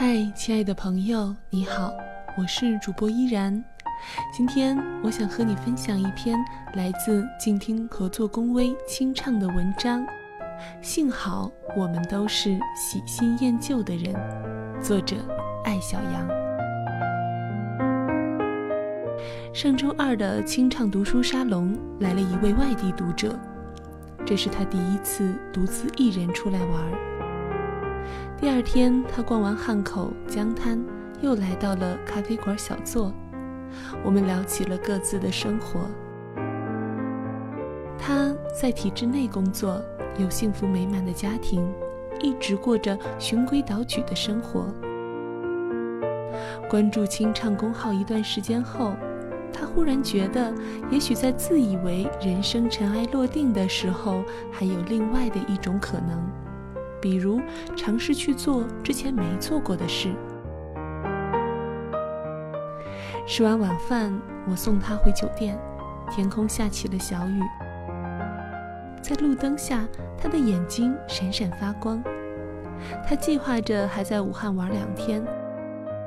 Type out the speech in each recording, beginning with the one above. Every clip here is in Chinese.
嗨，亲爱的朋友，你好，我是主播依然。今天我想和你分享一篇来自静听合作公微清唱的文章。幸好我们都是喜新厌旧的人。作者：艾小羊。上周二的清唱读书沙龙来了一位外地读者，这是他第一次独自一人出来玩。第二天，他逛完汉口江滩，又来到了咖啡馆小坐。我们聊起了各自的生活。他在体制内工作，有幸福美满的家庭，一直过着循规蹈矩的生活。关注清唱公号一段时间后，他忽然觉得，也许在自以为人生尘埃落定的时候，还有另外的一种可能。比如尝试去做之前没做过的事。吃完晚饭，我送他回酒店。天空下起了小雨，在路灯下，他的眼睛闪闪发光。他计划着还在武汉玩两天，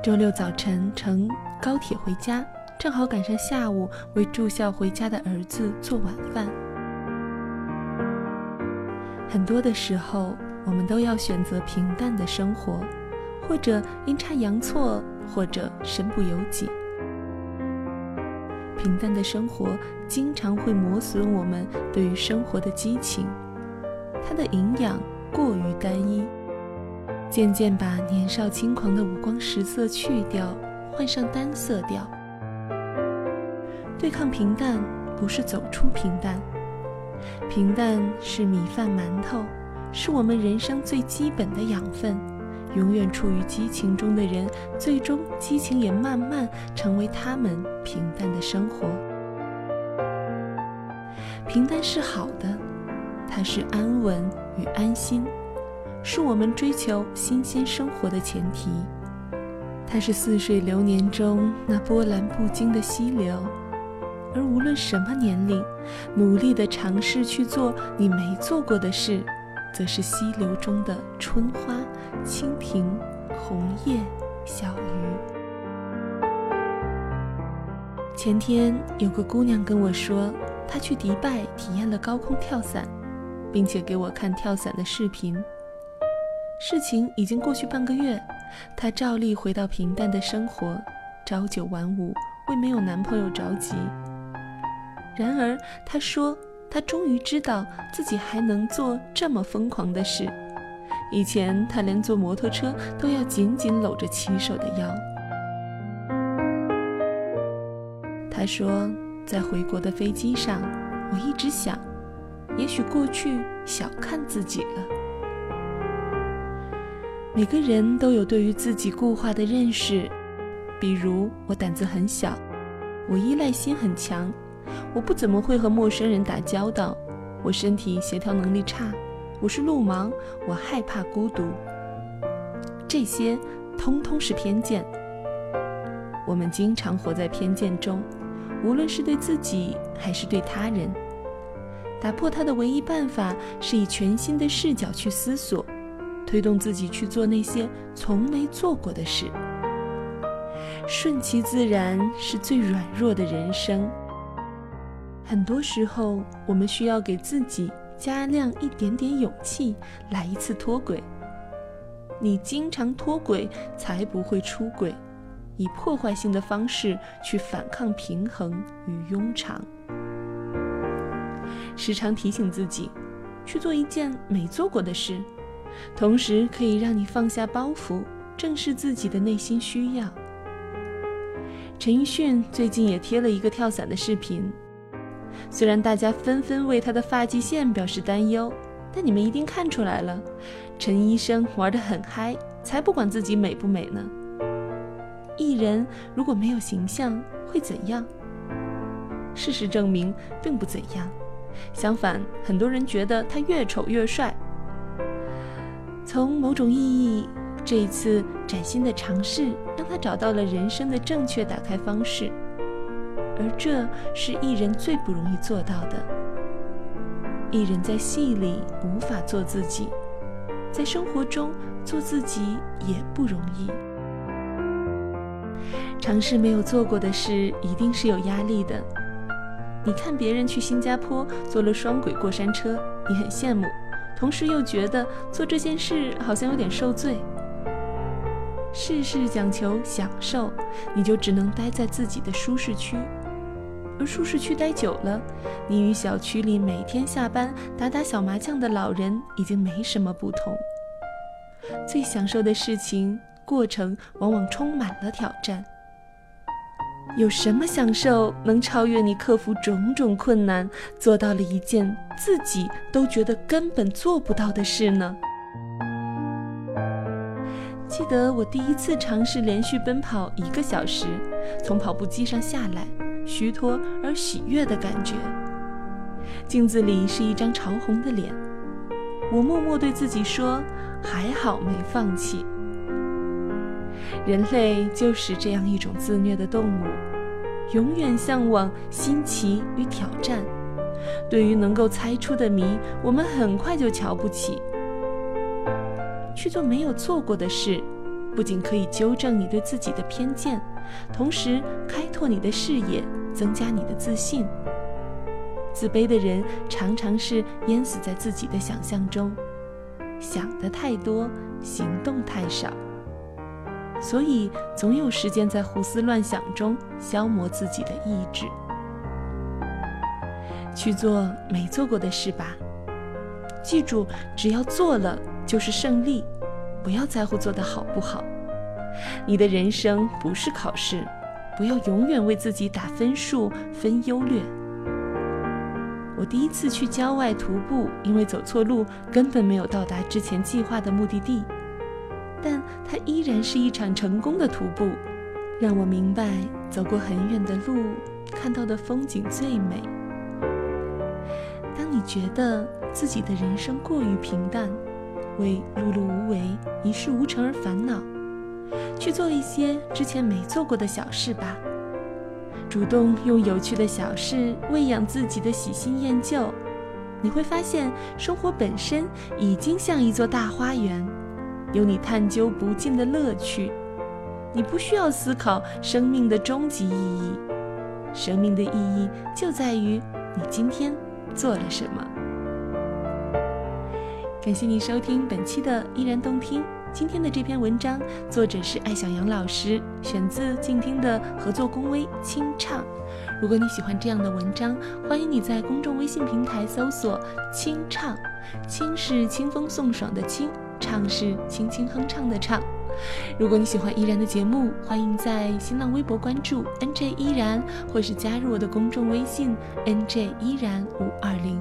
周六早晨乘高铁回家，正好赶上下午为住校回家的儿子做晚饭。很多的时候。我们都要选择平淡的生活，或者阴差阳错，或者身不由己。平淡的生活经常会磨损我们对于生活的激情，它的营养过于单一，渐渐把年少轻狂的五光十色去掉，换上单色调。对抗平淡，不是走出平淡，平淡是米饭馒头。是我们人生最基本的养分。永远处于激情中的人，最终激情也慢慢成为他们平淡的生活。平淡是好的，它是安稳与安心，是我们追求新鲜生活的前提。它是似水流年中那波澜不惊的溪流，而无论什么年龄，努力的尝试去做你没做过的事。则是溪流中的春花、蜻蜓、红叶、小鱼。前天有个姑娘跟我说，她去迪拜体验了高空跳伞，并且给我看跳伞的视频。事情已经过去半个月，她照例回到平淡的生活，朝九晚五，为没有男朋友着急。然而，她说。他终于知道自己还能做这么疯狂的事。以前他连坐摩托车都要紧紧搂着骑手的腰。他说，在回国的飞机上，我一直想，也许过去小看自己了。每个人都有对于自己固化的认识，比如我胆子很小，我依赖心很强。我不怎么会和陌生人打交道，我身体协调能力差，我是路盲，我害怕孤独。这些通通是偏见。我们经常活在偏见中，无论是对自己还是对他人。打破它的唯一办法是以全新的视角去思索，推动自己去做那些从没做过的事。顺其自然是最软弱的人生。很多时候，我们需要给自己加量一点点勇气，来一次脱轨。你经常脱轨，才不会出轨，以破坏性的方式去反抗平衡与庸常。时常提醒自己，去做一件没做过的事，同时可以让你放下包袱，正视自己的内心需要。陈奕迅最近也贴了一个跳伞的视频。虽然大家纷纷为他的发际线表示担忧，但你们一定看出来了，陈医生玩得很嗨，才不管自己美不美呢。艺人如果没有形象会怎样？事实证明并不怎样，相反，很多人觉得他越丑越帅。从某种意义，这一次崭新的尝试让他找到了人生的正确打开方式。而这是艺人最不容易做到的。艺人在戏里无法做自己，在生活中做自己也不容易。尝试没有做过的事，一定是有压力的。你看别人去新加坡坐了双轨过山车，你很羡慕，同时又觉得做这件事好像有点受罪。事事讲求享受，你就只能待在自己的舒适区，而舒适区待久了，你与小区里每天下班打打小麻将的老人已经没什么不同。最享受的事情，过程往往充满了挑战。有什么享受能超越你克服种种困难，做到了一件自己都觉得根本做不到的事呢？记得我第一次尝试连续奔跑一个小时，从跑步机上下来，虚脱而喜悦的感觉。镜子里是一张潮红的脸，我默默对自己说：“还好没放弃。”人类就是这样一种自虐的动物，永远向往新奇与挑战。对于能够猜出的谜，我们很快就瞧不起。去做没有做过的事，不仅可以纠正你对自己的偏见，同时开拓你的视野，增加你的自信。自卑的人常常是淹死在自己的想象中，想的太多，行动太少。所以，总有时间在胡思乱想中消磨自己的意志。去做没做过的事吧。记住，只要做了就是胜利，不要在乎做得好不好。你的人生不是考试，不要永远为自己打分数、分优劣。我第一次去郊外徒步，因为走错路，根本没有到达之前计划的目的地。但它依然是一场成功的徒步，让我明白走过很远的路，看到的风景最美。当你觉得自己的人生过于平淡，为碌碌无为、一事无成而烦恼，去做一些之前没做过的小事吧。主动用有趣的小事喂养自己的喜新厌旧，你会发现生活本身已经像一座大花园。有你探究不尽的乐趣，你不需要思考生命的终极意义，生命的意义就在于你今天做了什么。感谢你收听本期的依然动听。今天的这篇文章作者是艾小阳老师，选自静听的合作公微清唱。如果你喜欢这样的文章，欢迎你在公众微信平台搜索“清唱”，清是清风送爽的清。唱是轻轻哼唱的唱。如果你喜欢依然的节目，欢迎在新浪微博关注 NJ 依然，或是加入我的公众微信 NJ 依然五二零。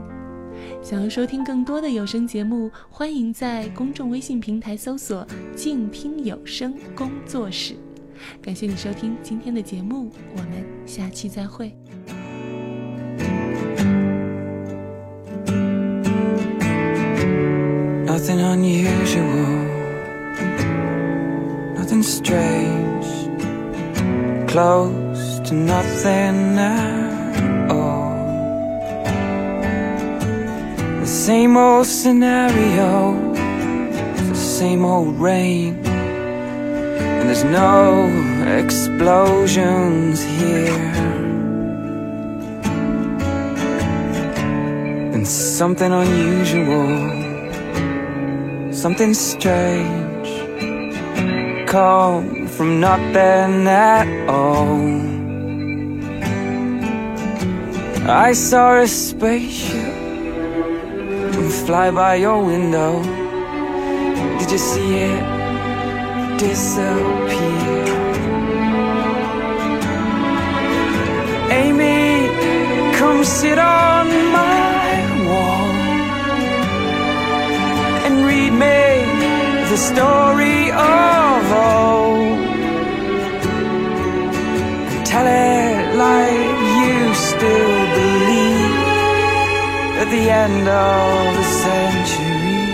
想要收听更多的有声节目，欢迎在公众微信平台搜索“静听有声工作室”。感谢你收听今天的节目，我们下期再会。Nothing unusual, nothing strange, close to nothing at same old scenario, the same old rain, and there's no explosions here. And something unusual something strange come from nothing at all. I saw a spaceship fly by your window. Did you see it disappear? Amy, come sit on my wall and read me the story of old. Tell it like you still at the end of the century,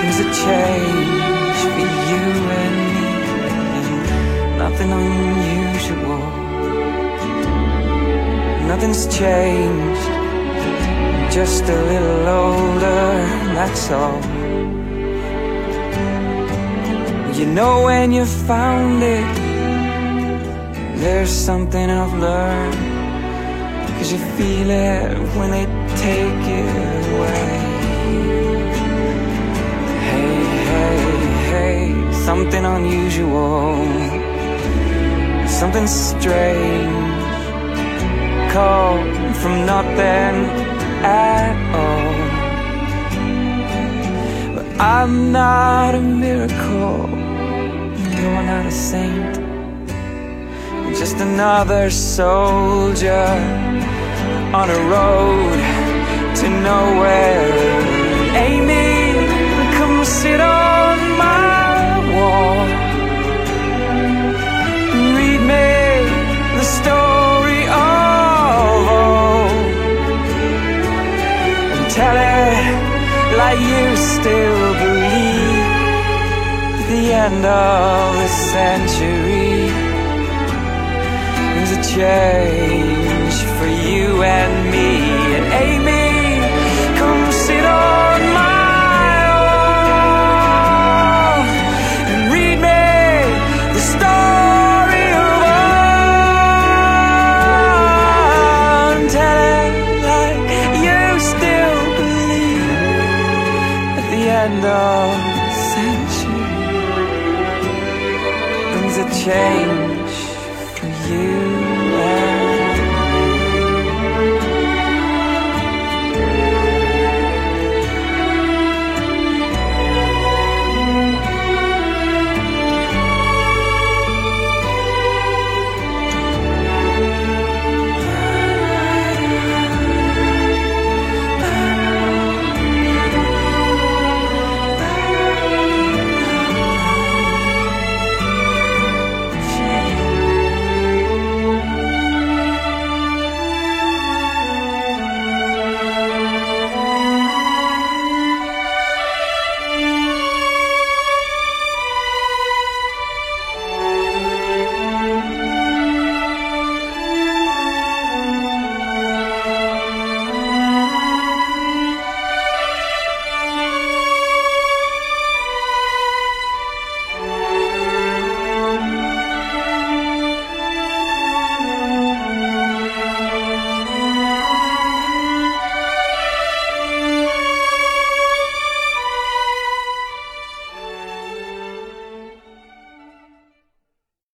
there's a change for you and me. Nothing unusual, nothing's changed, just a little older, that's all. You know when you found it, there's something I've learned. Cause you feel it when they take it away. Hey, hey, hey, something unusual, something strange, come from nothing at all. But I'm not a miracle, you're not a saint, just another soldier on a road to nowhere. Amy, come sit on my wall. Read me the story of old. And tell it like you still believe the end of the century is a change and me and Amy.